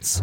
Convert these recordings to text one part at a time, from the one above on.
It's-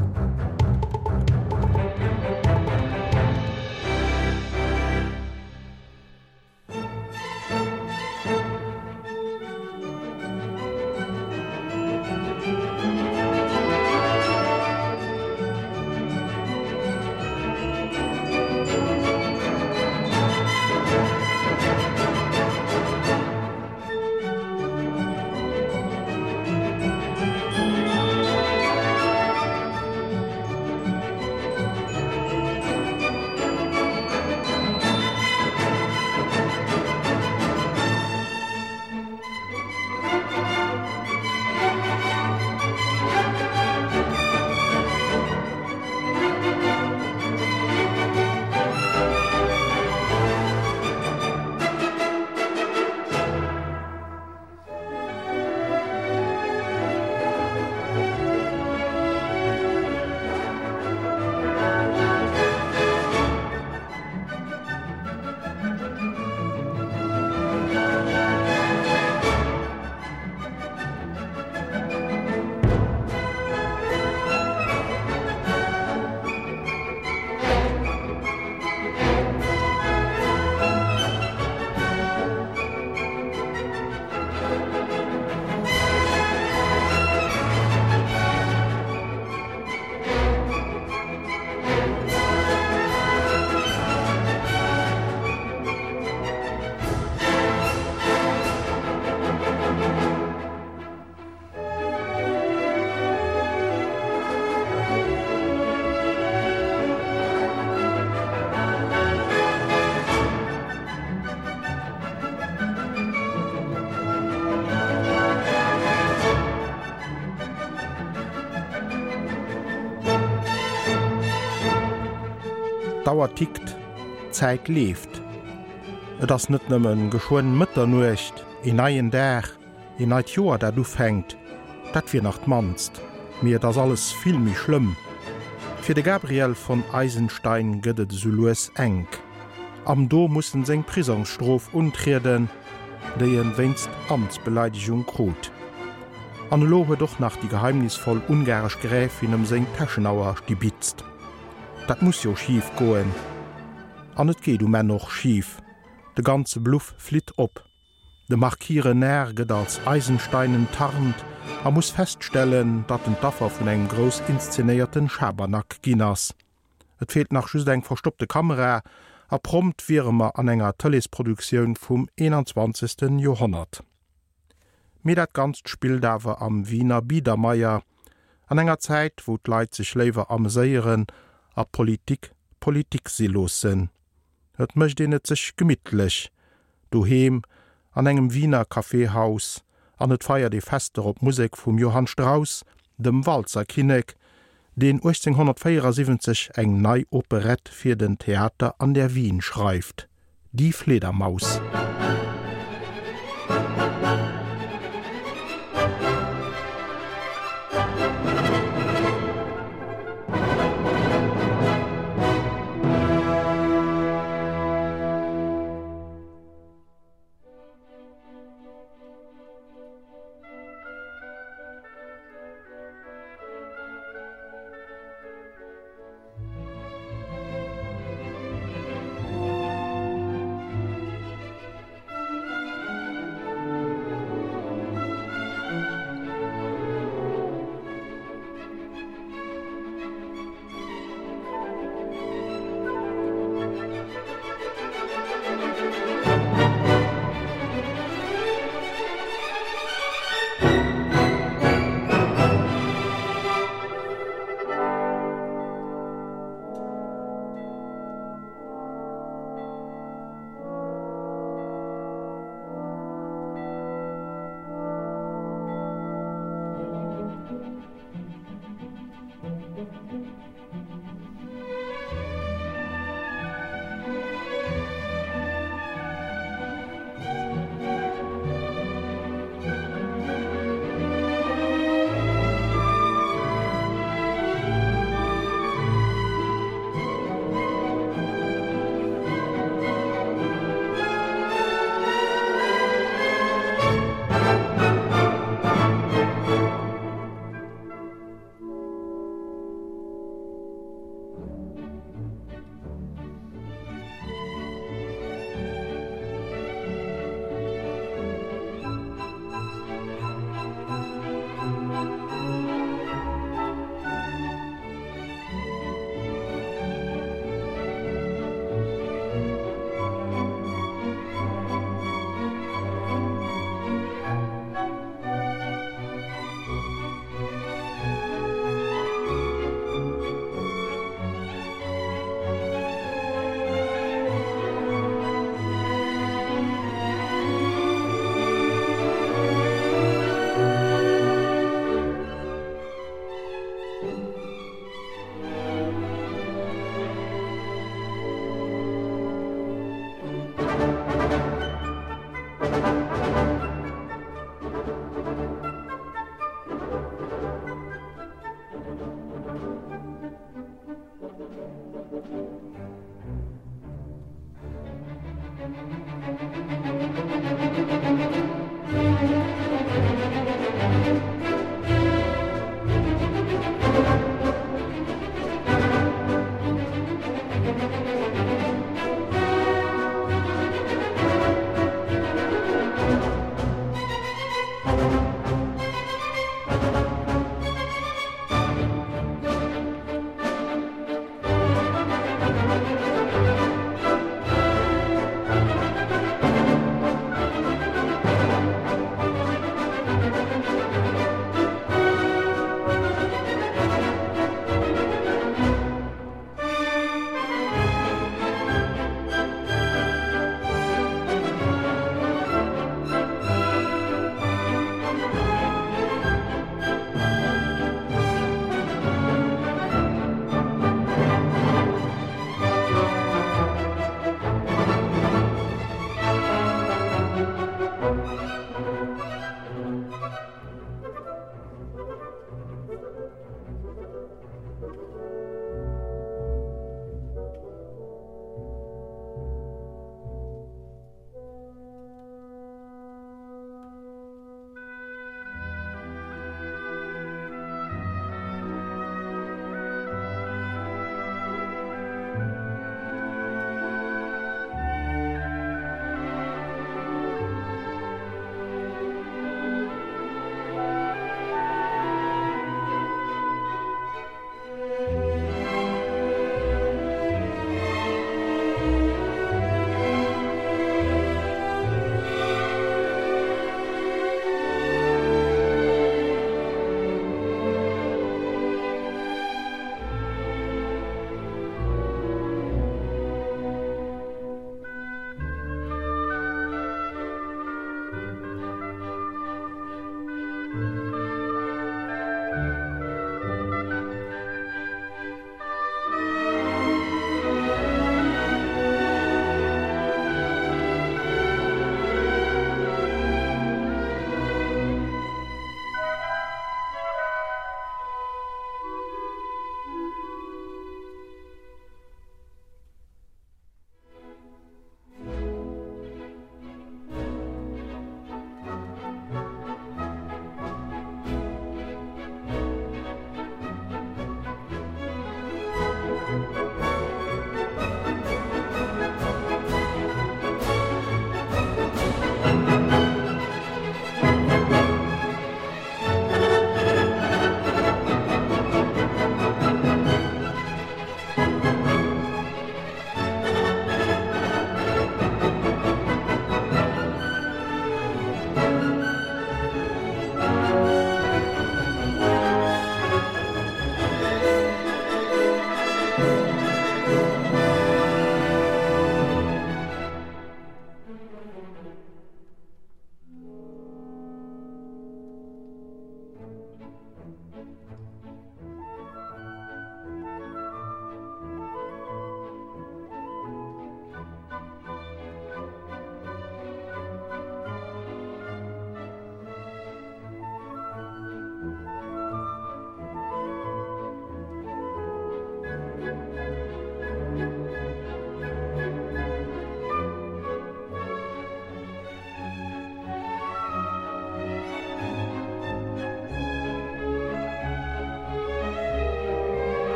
Dauer tikt, Zeit lebt. Et ass net nëmmen geschwoen Mëtter nuecht, in neien Dach, in neit Joer dat du fängt, dat fir nach manst, mir das alles filmmi schlimm. Fi de Gabriel von Eisenstein gëtt Sues eng. Am Do mussssen seng Prisonstrof untriden, déi en wennst Amtsbeleidigung krut. Anlohe doch nach die geheimnisvoll ungarisch Gräfin um seng Taschenauer gebitzt. Dat muss jo schief goen. An et geht du men noch schief. De ganze Bluff flit op. De markiere Närget als Eisensteinen tarnt, er muss feststellen, dat den Daffer vun eng gros inszenierten Schabernack ginnners. Et fehlt nach schüs eng verstoppte Kamera, er prompt wiemer an enger Tëllesproduktionioun vum 21. Johonnert. Me dat ganz Spieldawer am Wiener Biedermeier, an enger Zeit, wo d Leiit sich lewer am Säieren a Politik Politik silosen. Et mëcht de net sech gemmittlech, du hem an engem Wiener Kaffeehaus, an et feier de Fester op Musik vum Johann Strauss, dem Walzer Kinek, den 1874 eng nei Operett fir den Theater an der Wien schreift. Die Fledermaus. Musik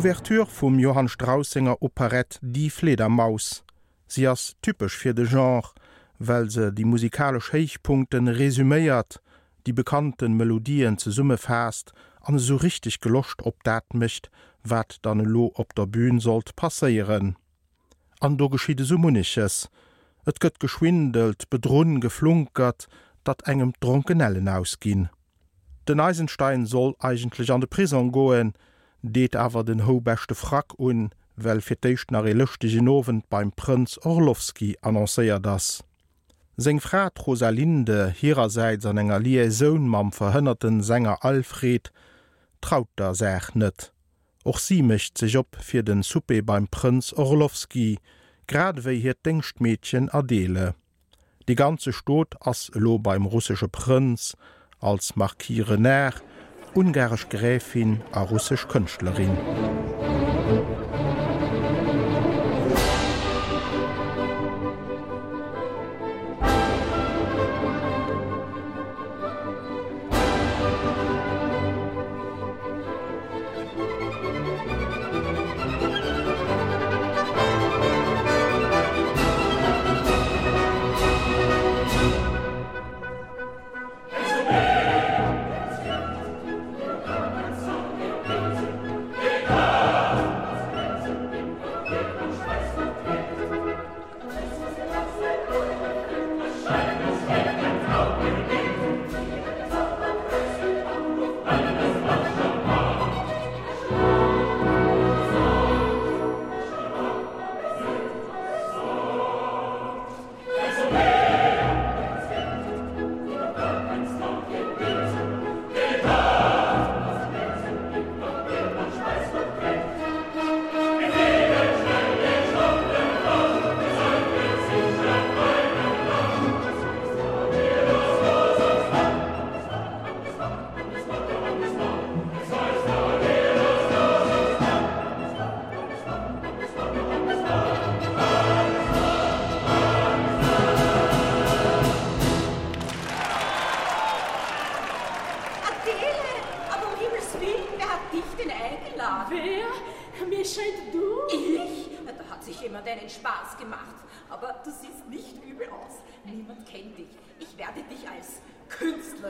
d'Ouverture vum Johann Straussinger Operett die Fledermaus. Sie ass typisch fir de Genre, well se die musikalisch Heichpunkten resümiert, die bekannten Melodien ze Summe fast, an so richtig gelocht op dat mischt, wat dann lo op der Bühn sollt passerieren. An do geschiede Summuniches, Et gëtt geschwindelt, bedronnen geflunkert, dat engem Drunkenellen ausgin. Den Eisenstein soll eigentlich an de Prison goen, deet awer den hobechte Frack un, well firtéicht nach e lëchte Ginowen beim Prinz Orlowski annoncéier das. Seng Frat Rosalinde hiererseits an enger Lie Soun mam verhënnerten Sänger Alfred traut der sech net. Och sie mecht sich op fir den Suppe beim Prinz Orlowski, gradeéi hir Denngchtmädchen Adele. Die ganze Stot ass lo beim russsche Prinz als markiere nächt, ungarisch Gräfin a russsisch Künstlerin.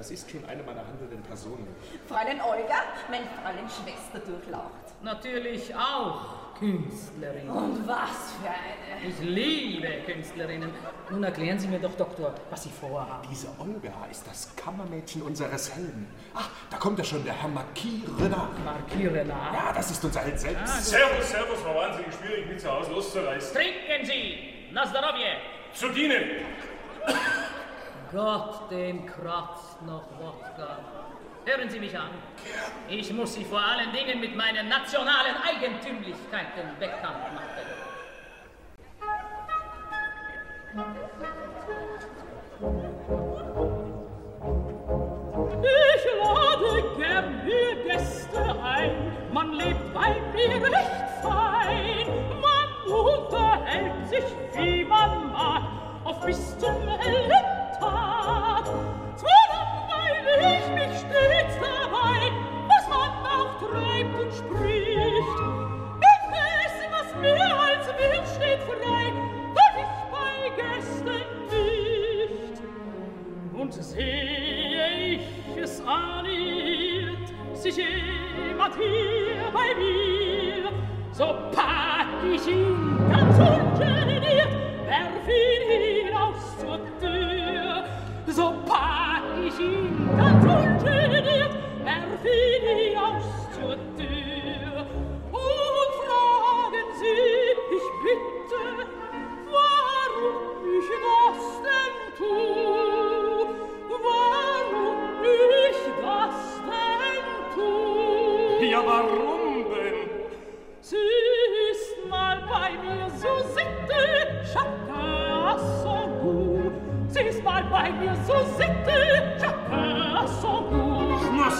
Das ist schon eine meiner handelnden Personen. Fräulein Olga, mein Fräulein Schwester durchlaucht. Natürlich auch. Künstlerin. Und was für eine? Ich liebe Künstlerinnen. Nun erklären Sie mir doch, Doktor, was Sie vorhaben. Diese Olga ist das Kammermädchen unseres Helden. Ach, da kommt ja schon der Herr Marquis Renard. Marquis Renard? Ja, das ist unser Held selbst. Ah, servus, servus, war wahnsinnig schwierig, mich zu Hause loszureißen. Trinken Sie! Na zdrowie! Zu dienen! Gott, dem kratzt noch Wodka. Hören Sie mich an. Ich muss Sie vor allen Dingen mit meinen nationalen Eigentümlichkeiten bekannt machen. Ich lade gern mir Gäste ein. Man lebt bei mir nicht fein. Man unterhält sich, wie man mag, bis zum hellen Tag. Zwar langweile ich stets dabei, was man auch und spricht. Ich weiß, was mir als Wirt steht frei, doch ich bei Gästen nicht. Und sehe ich es aniert, sich jemand hier bei mir, so pack ich ihn ganz ungeniert, werf ihn hinaus zur Tür, so pack ich ihn ganz ungeniert, werf ihn hinaus zur Tür. Und fragen Sie, ich bitte, warum ich das denn tu? Warum ich das denn tu? Ja, warum denn? Sie ist mal bei mir so sitte,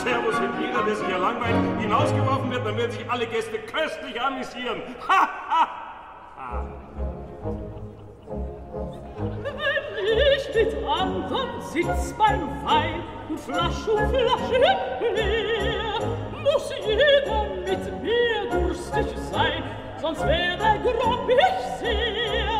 Servus, wenn jeder, der sich hier langweilt, hinausgeworfen wird, dann werden sich alle Gäste köstlich amüsieren. Ha, ha, ha. Wenn ich mit anderen sitz beim Wein und Flasche um Flasche leer, muss jeder mit mir durstig sein, sonst wäre grob ich sehr.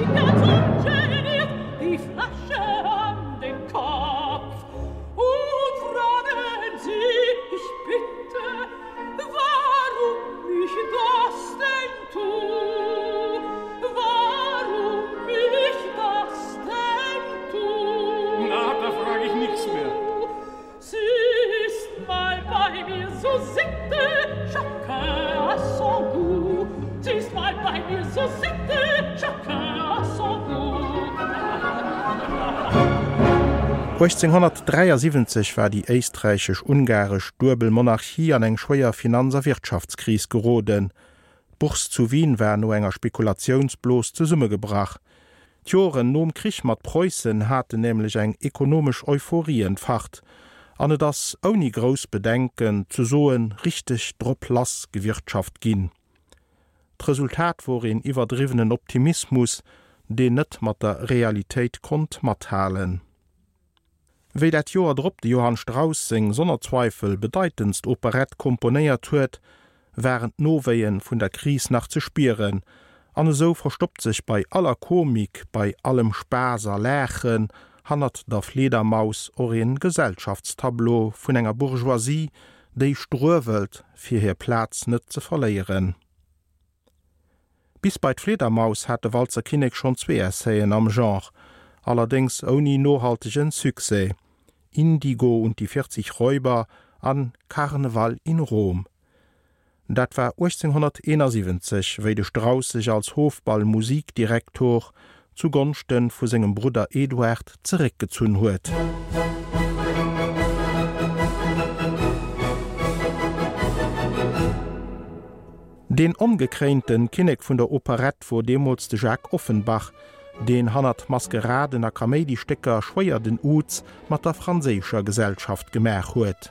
she knows. 1873 war die eistreichisch ungarisch Dubelmonarchie an eng schwéier Finanzer Wirtschaftskris geoden. Buchs zu Wien wär no enger Spekulationsblos zu Summe gebracht. Joren nom Krich mat Preußen hatte nämlich eng ekonomisch Euphorie entfacht, ane das oni gros bedenken zu soen richtig Drlass gewirtschaft ginn. Resultat worin iwwerdrivenen Optimismus, de net mat der Realität kont mathalen. Wéi dat Joer drop de Johann Strauss seg Sonnerzweifel bedeitendst Operett komponéiert huet, wären Noweien vun der Kris nach ze spieren. an eso verstoppt sich bei aller Komik, bei allem Spaser Lächen, hannert der Fledermaus orien Gesellschaftstableau vun enger Bourgeoisie, déi strwelt fir hir Platz net ze verleieren. Bis bei d Fledermaus hatte Walzer Kinig schon zwee Essayien am Genre, allerdings oni nohaltigen Suse, Indigo und die 40 Räuber an Karneval in Rom. Dat war 1871, wéi de Strauss sich als Hofballmusikdirektor zugunchten vu segem Bruder Eduard zurückgezun huet. Den omgekränten Kinnek vun der Operett vor Demos de Jacques Offenbach, Den hannert Maskeradener Kamediestecker schwéier den Uz mat der franzécher Gesellschaft gemer huet.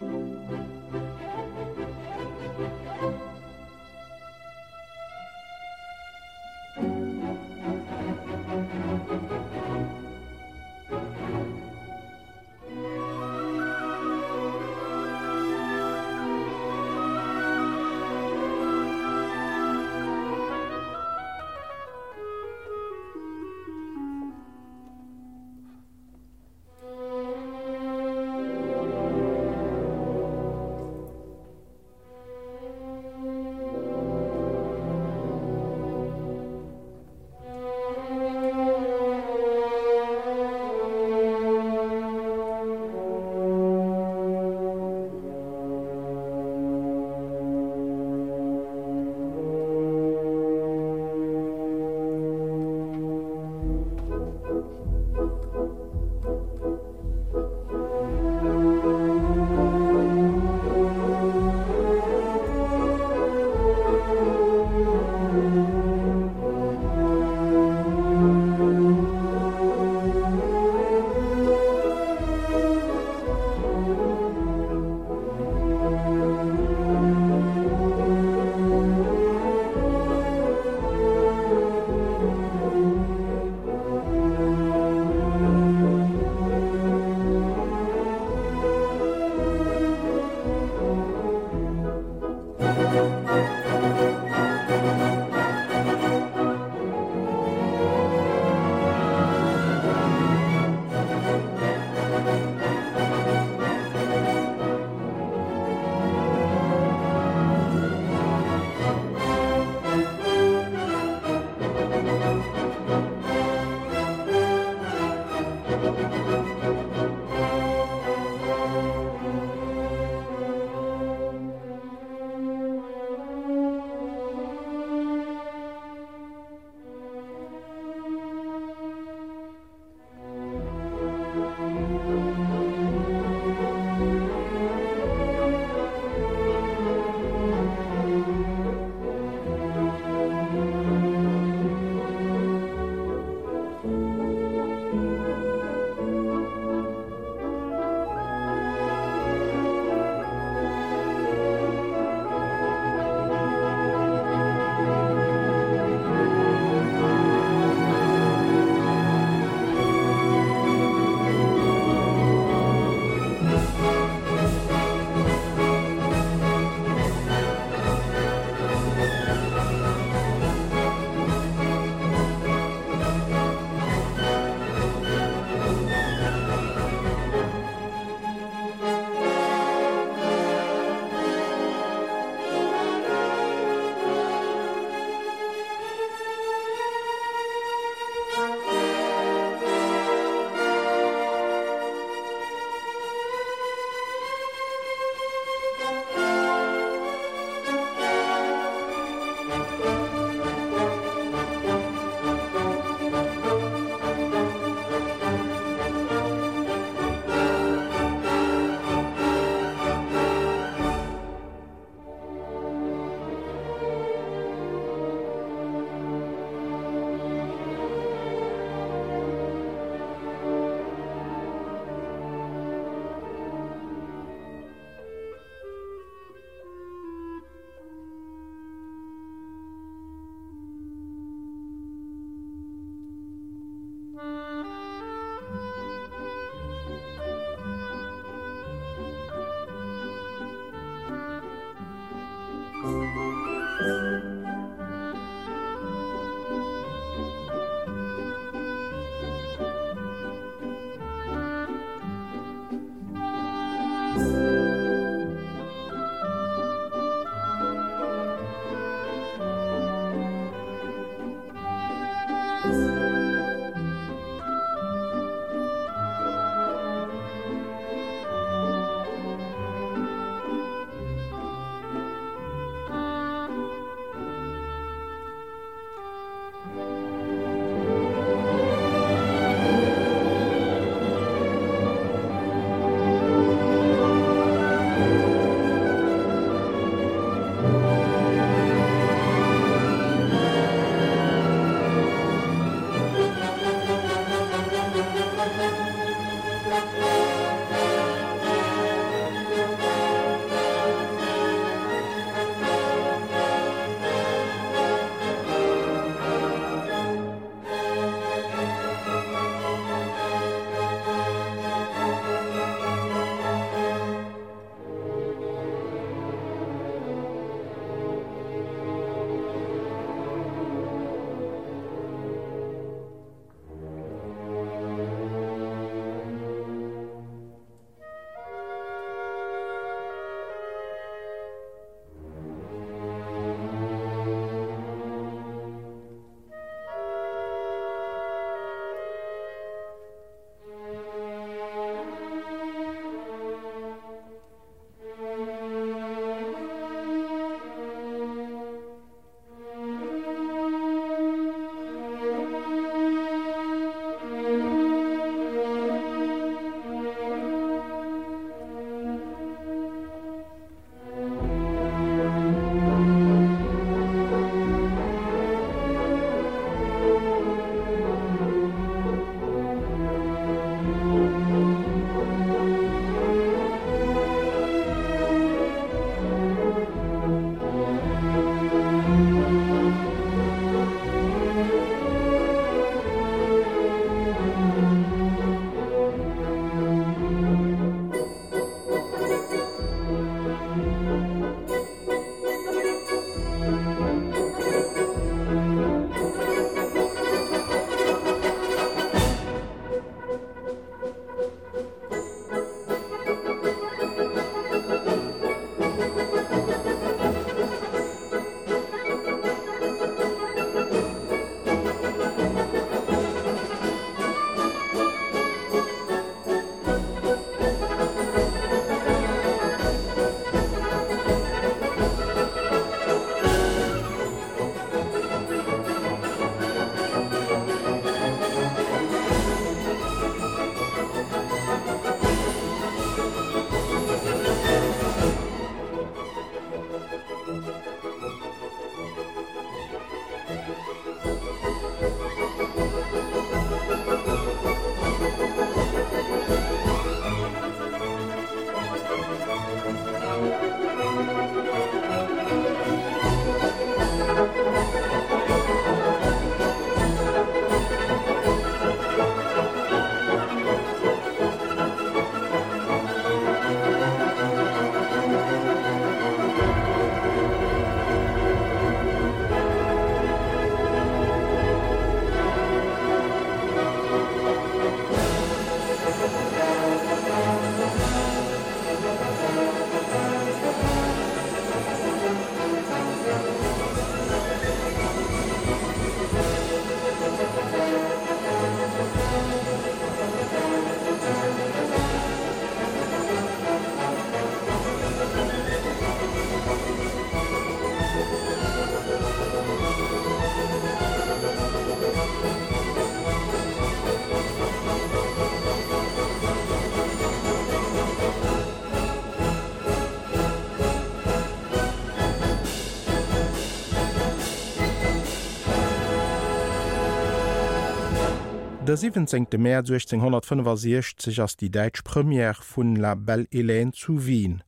Der 17. März 1665 ass die Deitsch Premier vun la Belle Hélène zu Wien.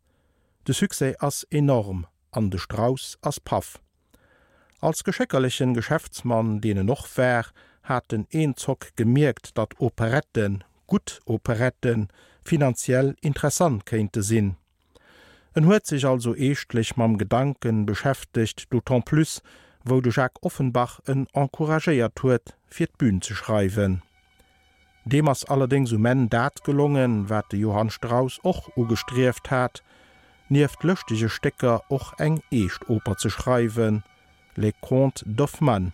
De Suse ass enorm an de Strauss ass Paff. Als gescheckerlichen Geschäftsmann dee noch ver hat den eenzock gemerkt, dat Operetten, gut Operetten finanziell interessant kente sinn. en huet sich also eeschtlich mam Gedanken beschäftigt, du ton plus, wo du Jacques Offenbach en encouragéiert huet, fir d Bbün zu schreiben. Dem ass allerdings um men dat gelungen, wat de Johann Strauss och ugestreft hat, nieft löchtliche Stecker och eng eescht Oper zu schreiben, Le Comte d'Offmann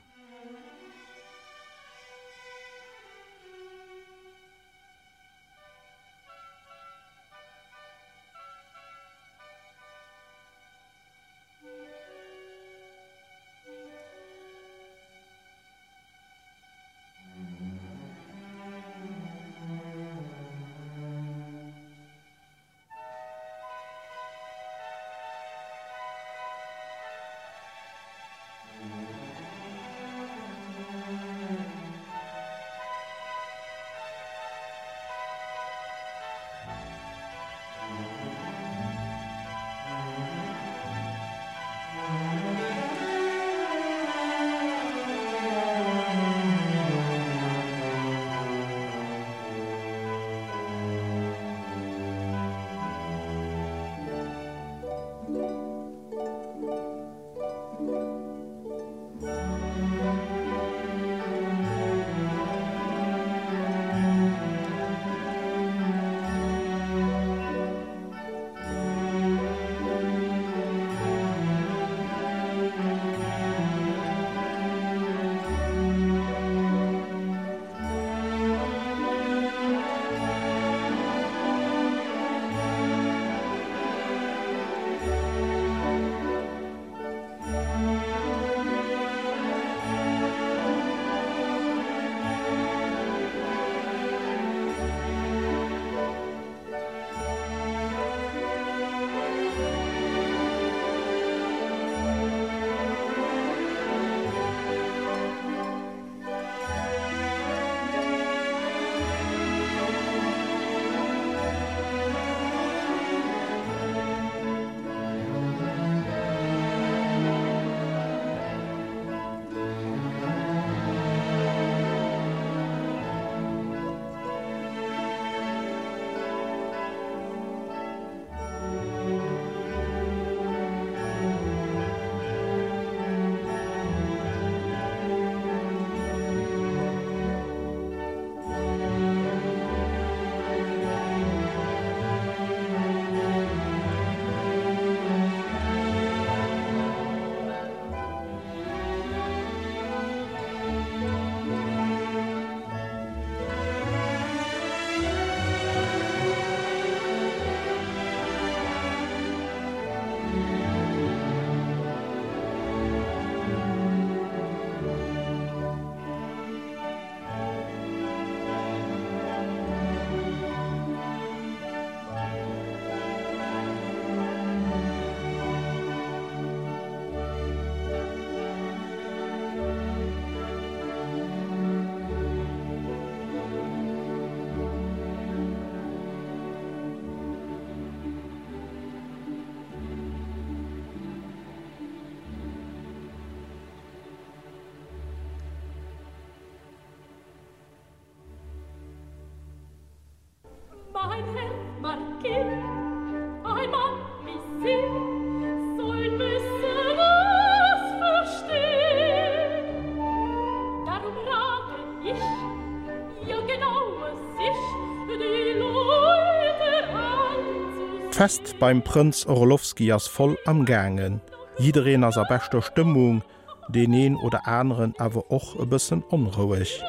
Fest beim Prinz Orlowski ass voll am gangen. Jiin as a bester Stimmung, den een oder anderen awer och e bisssen onruhig.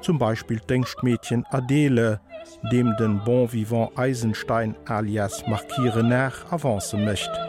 Zum Beispiel denkt Mädchen Adele, dem den bon vivant Eisenstein alias markiere nach avance mischt.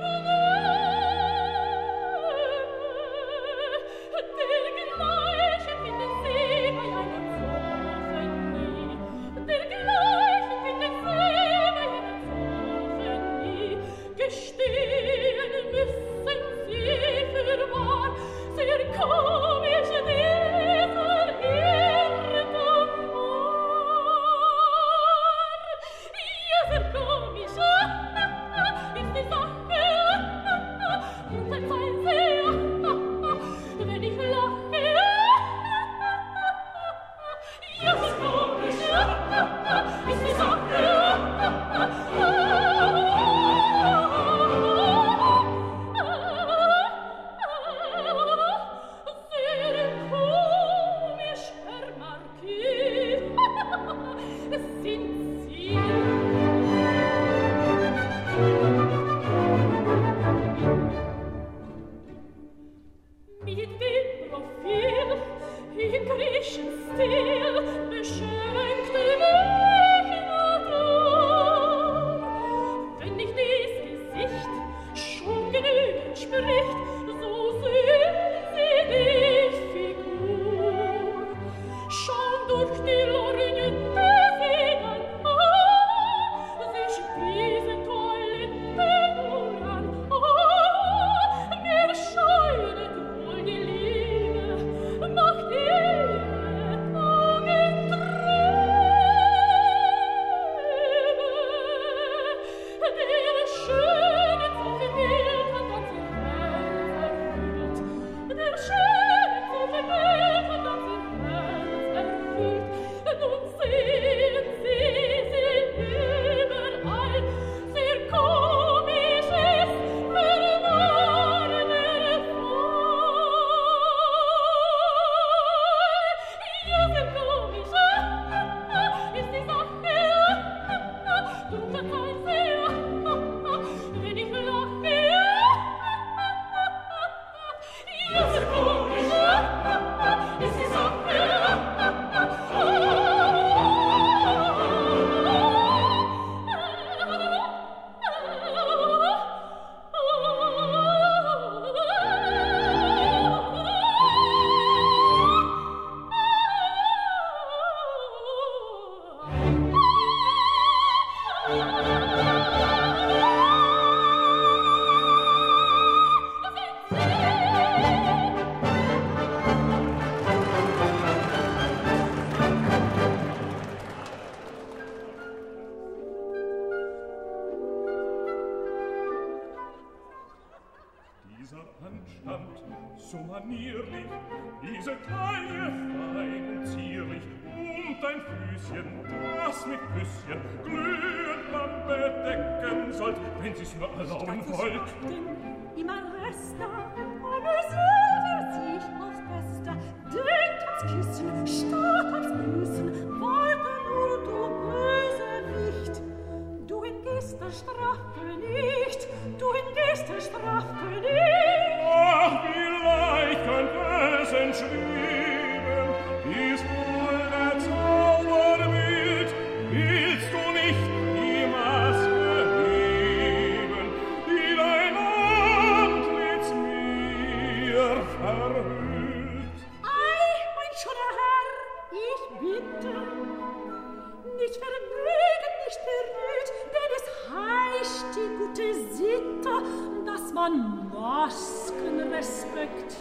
man Masken respektiert.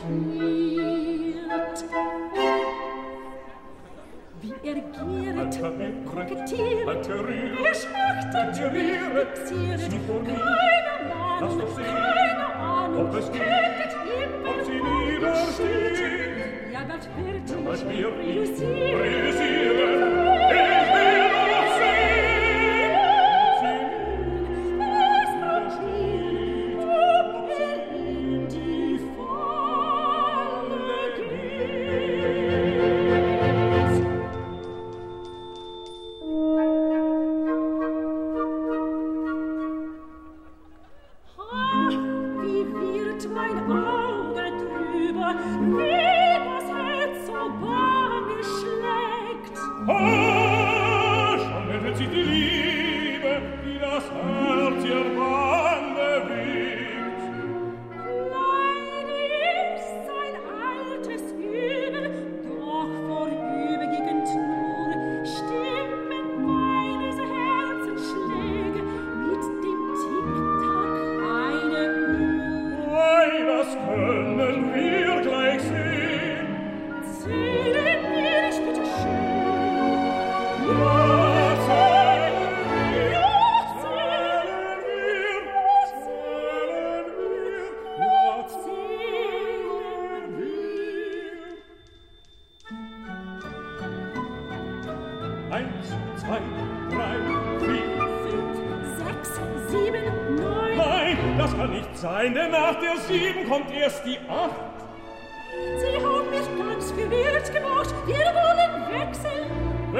Wie er gieret, kokettiert, er schmachtet, hypnotisiert, keine Mann, keine Ahnung, könntet ihm, ob sie niedersteht. Ja, bald wird er mich realisieren.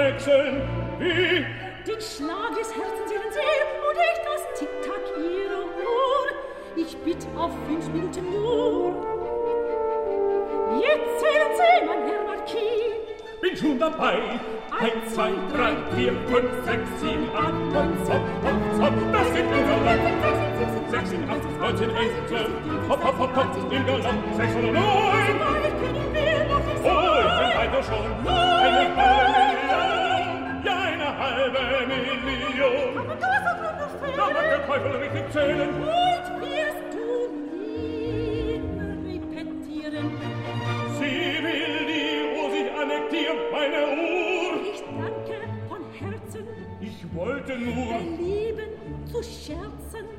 wechseln, wie den Schlag des Herzens ihren See und ich das Tick-Tack ihrer Uhr. Ich bitte auf fünf Minuten nur. Jetzt zählen Sie, mein Herr Marquis. Bin schon dabei. Eins, zwei, drei, vier, fünf, sechs, sieben, acht und zopp, und zopp. Das sind unsere Leute. 16, 18, 19, 11, 12. Hopp, hopp, hopp, hopp, im Galant. 6 oder 9. Oh, ich bin weiter schon. Eine Bäume. Emilio. Aber du hast auch noch Fälle. Ja, man kann Teufel richtig zählen. Und wirst du nie repetieren. Sie will die Uhr sich annektieren, meine Uhr. Ich danke von Herzen. Ich wollte nur. Dein zu scherzen.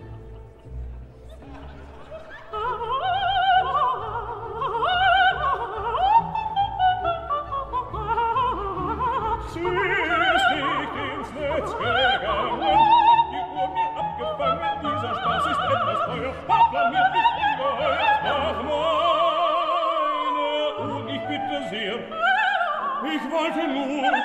Nur...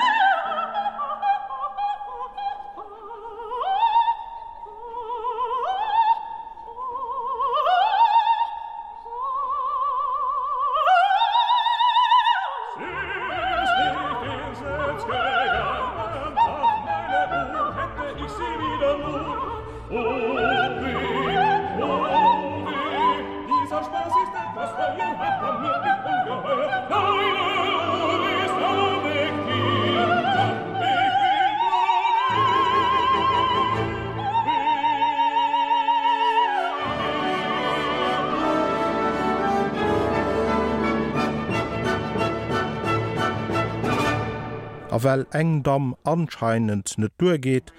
a well engdam anscheinend net durgeht,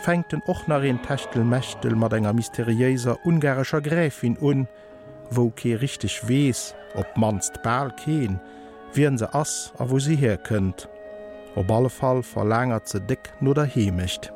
fängt den ochnerin Techtelmächtel mat enger mysteriéiser ungarischer Gräfin un, wo ke richtig wees, ob manst Bal keen, wien se ass a wo sie her kënnt. Op alle Fall verlängert ze dick no der hemecht.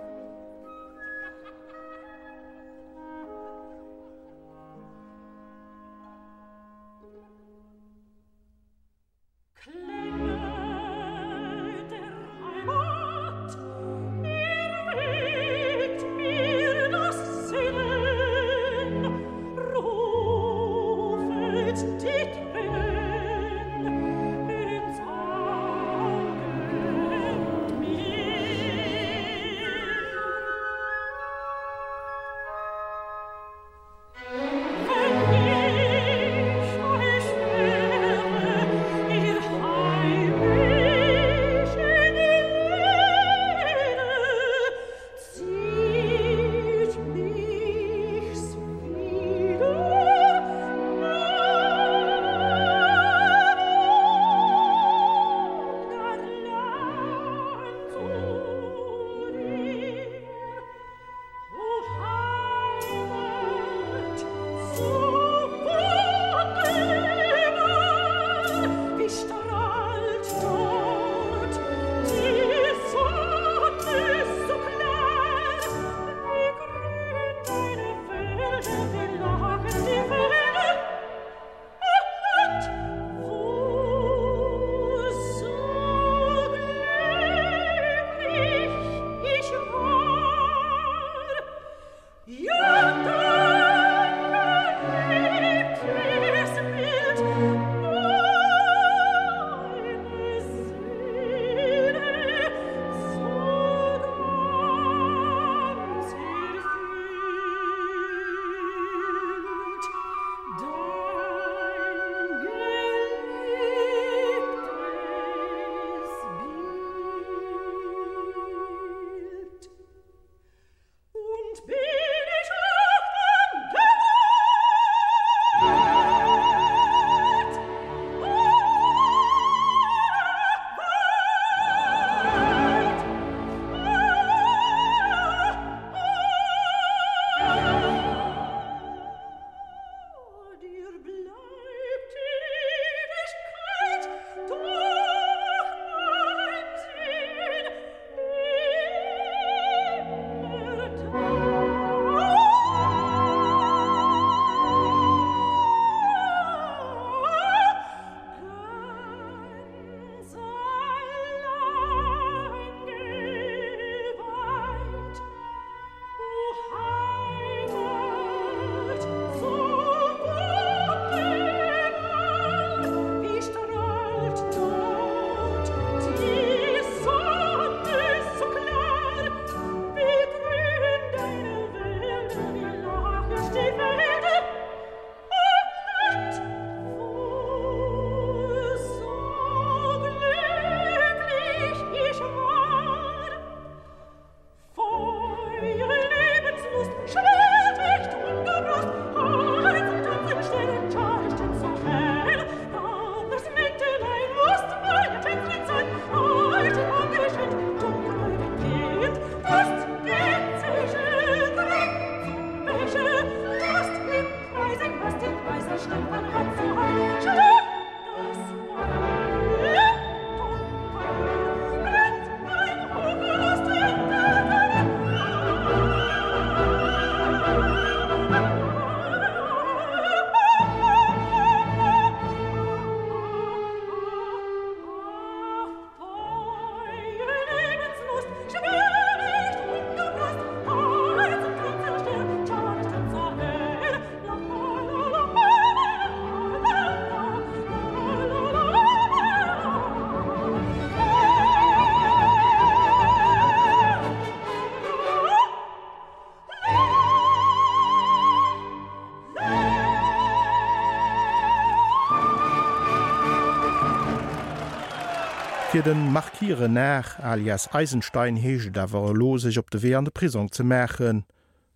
fir den Markiere nach alias Eisenstein hege dawer losig op de we an de Prison ze machen,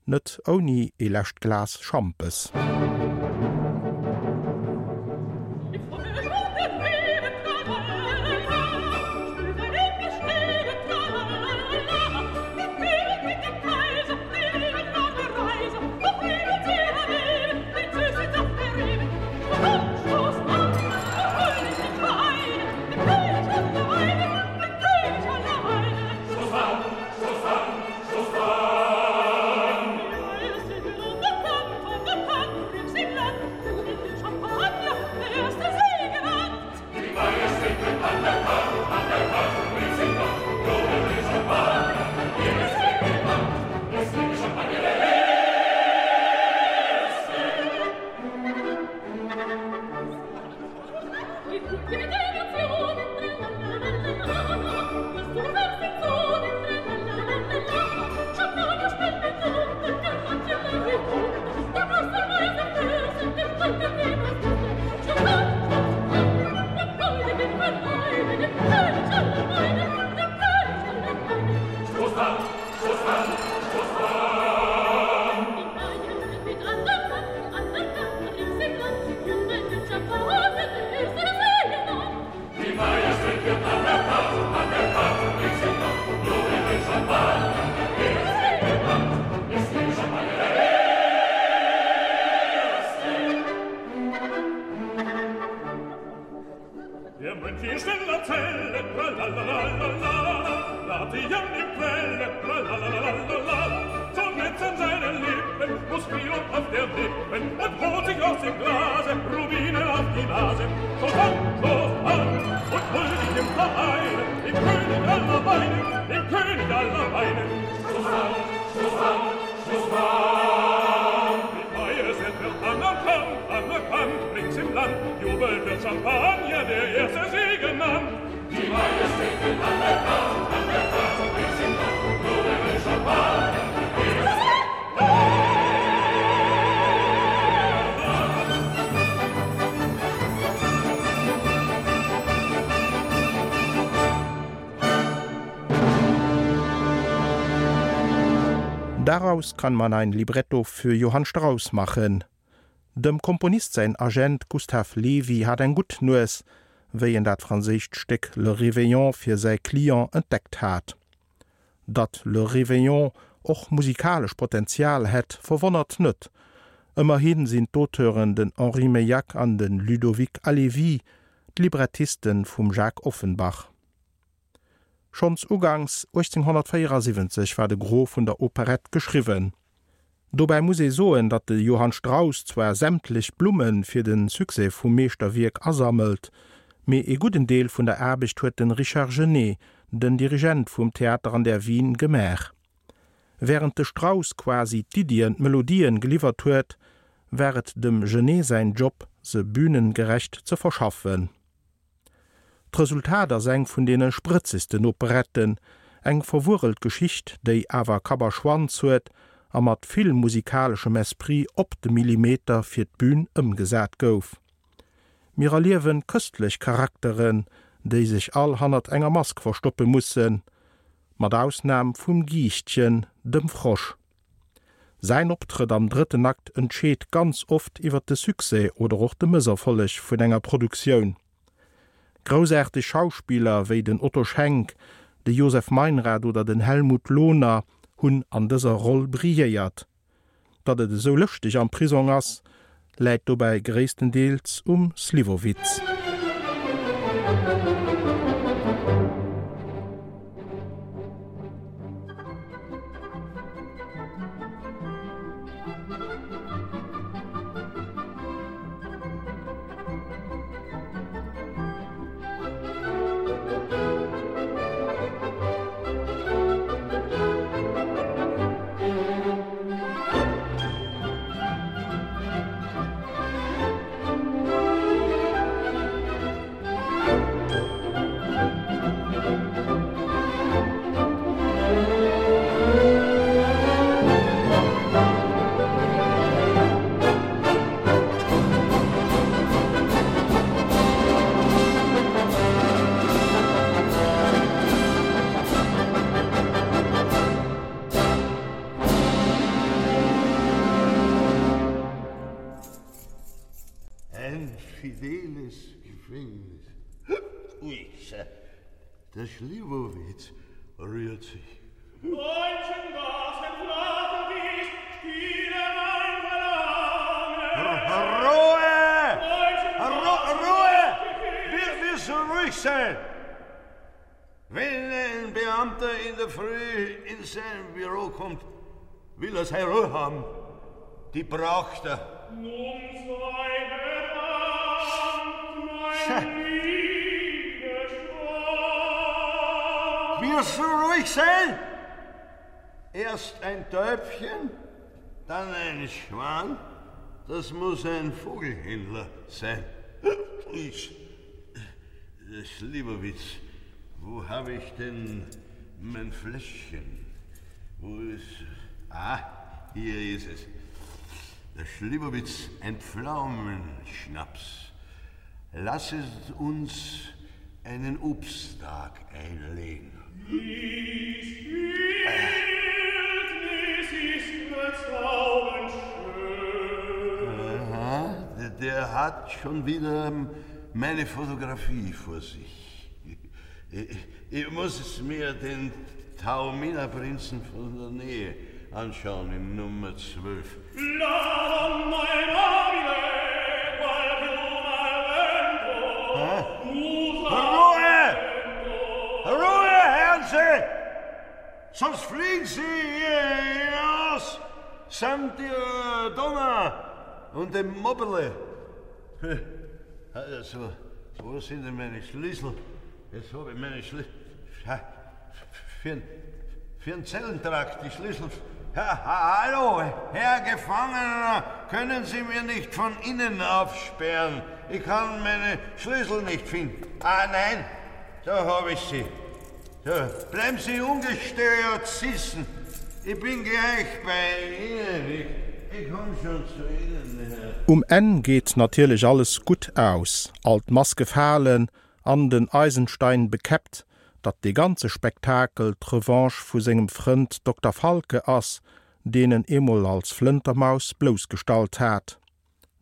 net oni elegcht Glas Champes. Musik Daraus kann man ein Libretto für Johann Strauss machen. Dem Komponist sein Agent Gustav Levy hat ein gut nues, wéi en dat Franzichtsteck le Réveillon fir sei Klient entdeckt hat. Dat le Réveillon och musikalisch Potenzial hett verwonnert nett. Immerhin sind Doteuren den Henri Meillac an den Ludovic Alevi, Librettisten vum Jacques Offenbach. Schons ugangs 1874 war de Gro vun der Operett geschriwen. Dobei muss e soen, dat de Johann Strauss zwer sämtlich Blumen fir den Suse vum Meeser Wirk ersammelt, méi e guten Deel vun der Erbecht huet den Richard Genet, den Dirigent vum Theater an der Wien gemach. Während de Strauss quasi Didien Melodien geliefert huet, wäret dem Genet sein Job se bühnengerecht ze verschaffen. d'Resultater seng vun dee spritzesten Operetten, eng verwurelt Geschicht, déi awer Kaber schwan zuet, a mat vill musikalschem Esprit op de Millimeter fir d' Bbün ëmgesat gouf. Miraliewen köstlech Charakteren, déi sich all hannner enger Mask verstoppe mussssen, mat Ausnam vum Giichtchen, dem Frosch. Sein Optritt am dritte Nackt entscheet ganz oft iwwer de Suse oder och de Mësserfollech vun enger Produktionioun. Grosäte Schauspieler wéi den Otto Schenk, de Josef Meinrad oder den Helmut Lohner hunn an dëser Roll briiert. Dat et so lüchtig an Prison ass, läit do bei ggréessten Deels um Slivowitz. Musik Früh in sein Büro kommt, will er seine Ruhe haben. Die braucht er. Nun sei bekannt, mein Liebesschwan. Wir müssen ruhig sein. Erst ein Täubchen, dann ein Schwan. Das muss ein Vogelhändler sein. Ich, Slivovitz, wo habe ich denn mein Fläschchen? Wo ist... Ah, hier ist es. Der Schlibowitz, ein Pflaumenschnaps. Lass es uns einen Obsttag einlegen. Dies Bildnis ist bezaubernd Aha, der, der hat schon wieder meine Fotografie vor sich. Ich, ich muss es mir den Taumina-Prinzen von der Nähe anschauen in Nummer 12. La donna è nobile, qual più mal vento. Ruhe! Ruhe, Herrn Sie! Sonst fliegen Sie hier hinaus samt Ihrer Donner und dem Mobile. Also, wo sind denn meine Schlüssel? Jetzt habe ich meine Schlüssel. Für, für einen Zellentrakt, die Schlüssel. Ha- hallo, Herr Gefangener, können Sie mir nicht von innen aufsperren? Ich kann meine Schlüssel nicht finden. Ah, nein, da habe ich sie. So, bleiben Sie ungestört sitzen. Ich bin gleich bei Ihnen. Ich, ich komme schon zu Ihnen. Um en geht natürlich alles gut aus, alt Maske fallen, an den Eisenstein bekeppt, dat de ganze Spektakel d'Revanche vu segem Frend Dr. Falke ass, denen Emul als Flintermaus bloßgestalt hat.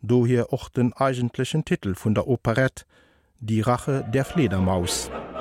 Do hier och den eigentlichen Titel vun der Operett „Die Rache der Fledermaus. Musik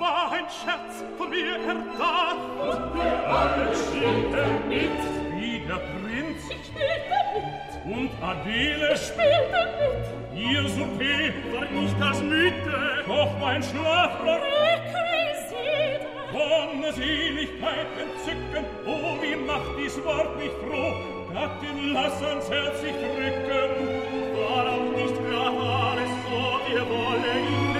war ein Scherz von mir erdacht. Und wir alle spielten mit, wie der Prinz Ich spielte mit, und Adele spielte mit, Ihr Souper war nicht das Müde, doch mein Schlafrohr requisite. Wonne Seligkeit entzücken, oh, wie macht dies Wort nicht froh, Gattin, lass ans Herz sich drücken. War auch nicht grad alles so, wir wollen in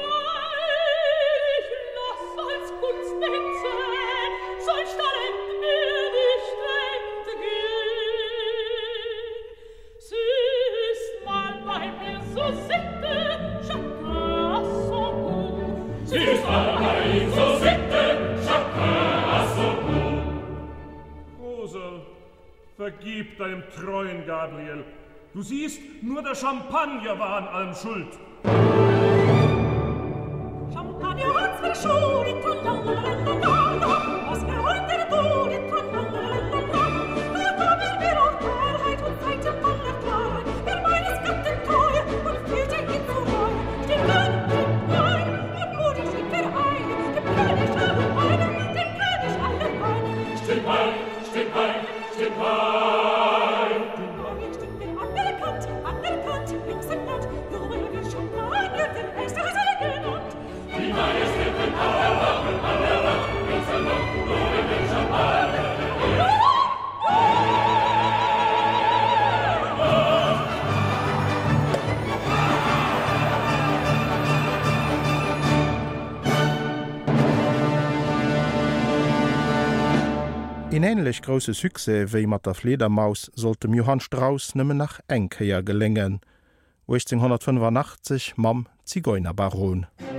treuen, Gabriel. Du siehst, nur der Champagner war an allem schuld. Champagner hat's verschuldet, In enlech grosse Suse wéi mat der Fledermaus solltem Johann Strauss nëmme nach Engkeier gelingen. 1885 mam Zigeunerbaron. Ja.